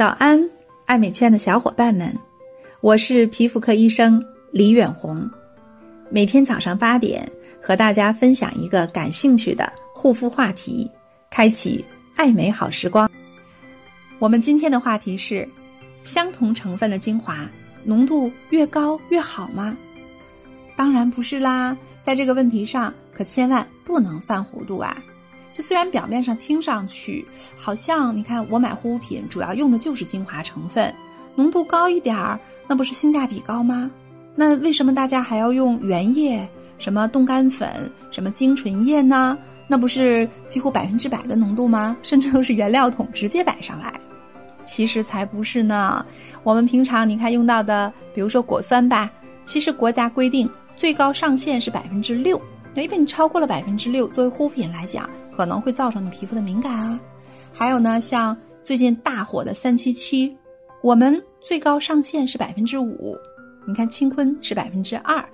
早安，爱美圈的小伙伴们，我是皮肤科医生李远红。每天早上八点，和大家分享一个感兴趣的护肤话题，开启爱美好时光。我们今天的话题是：相同成分的精华，浓度越高越好吗？当然不是啦，在这个问题上可千万不能犯糊涂啊！虽然表面上听上去好像，你看我买护肤品主要用的就是精华成分，浓度高一点儿，那不是性价比高吗？那为什么大家还要用原液、什么冻干粉、什么精纯液呢？那不是几乎百分之百的浓度吗？甚至都是原料桶直接摆上来。其实才不是呢。我们平常你看用到的，比如说果酸吧，其实国家规定最高上限是百分之六，因为你超过了百分之六，作为护肤品来讲。可能会造成你皮肤的敏感啊，还有呢，像最近大火的三七七，我们最高上限是百分之五，你看清坤是百分之二，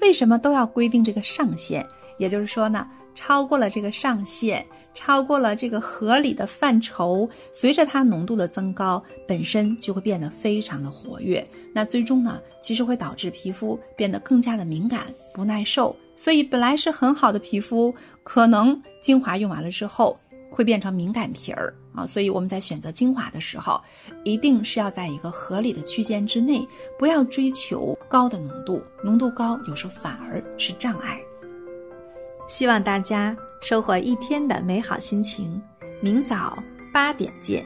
为什么都要规定这个上限？也就是说呢，超过了这个上限，超过了这个合理的范畴，随着它浓度的增高，本身就会变得非常的活跃，那最终呢，其实会导致皮肤变得更加的敏感、不耐受。所以本来是很好的皮肤，可能精华用完了之后会变成敏感皮儿啊。所以我们在选择精华的时候，一定是要在一个合理的区间之内，不要追求高的浓度，浓度高有时候反而是障碍。希望大家收获一天的美好心情，明早八点见。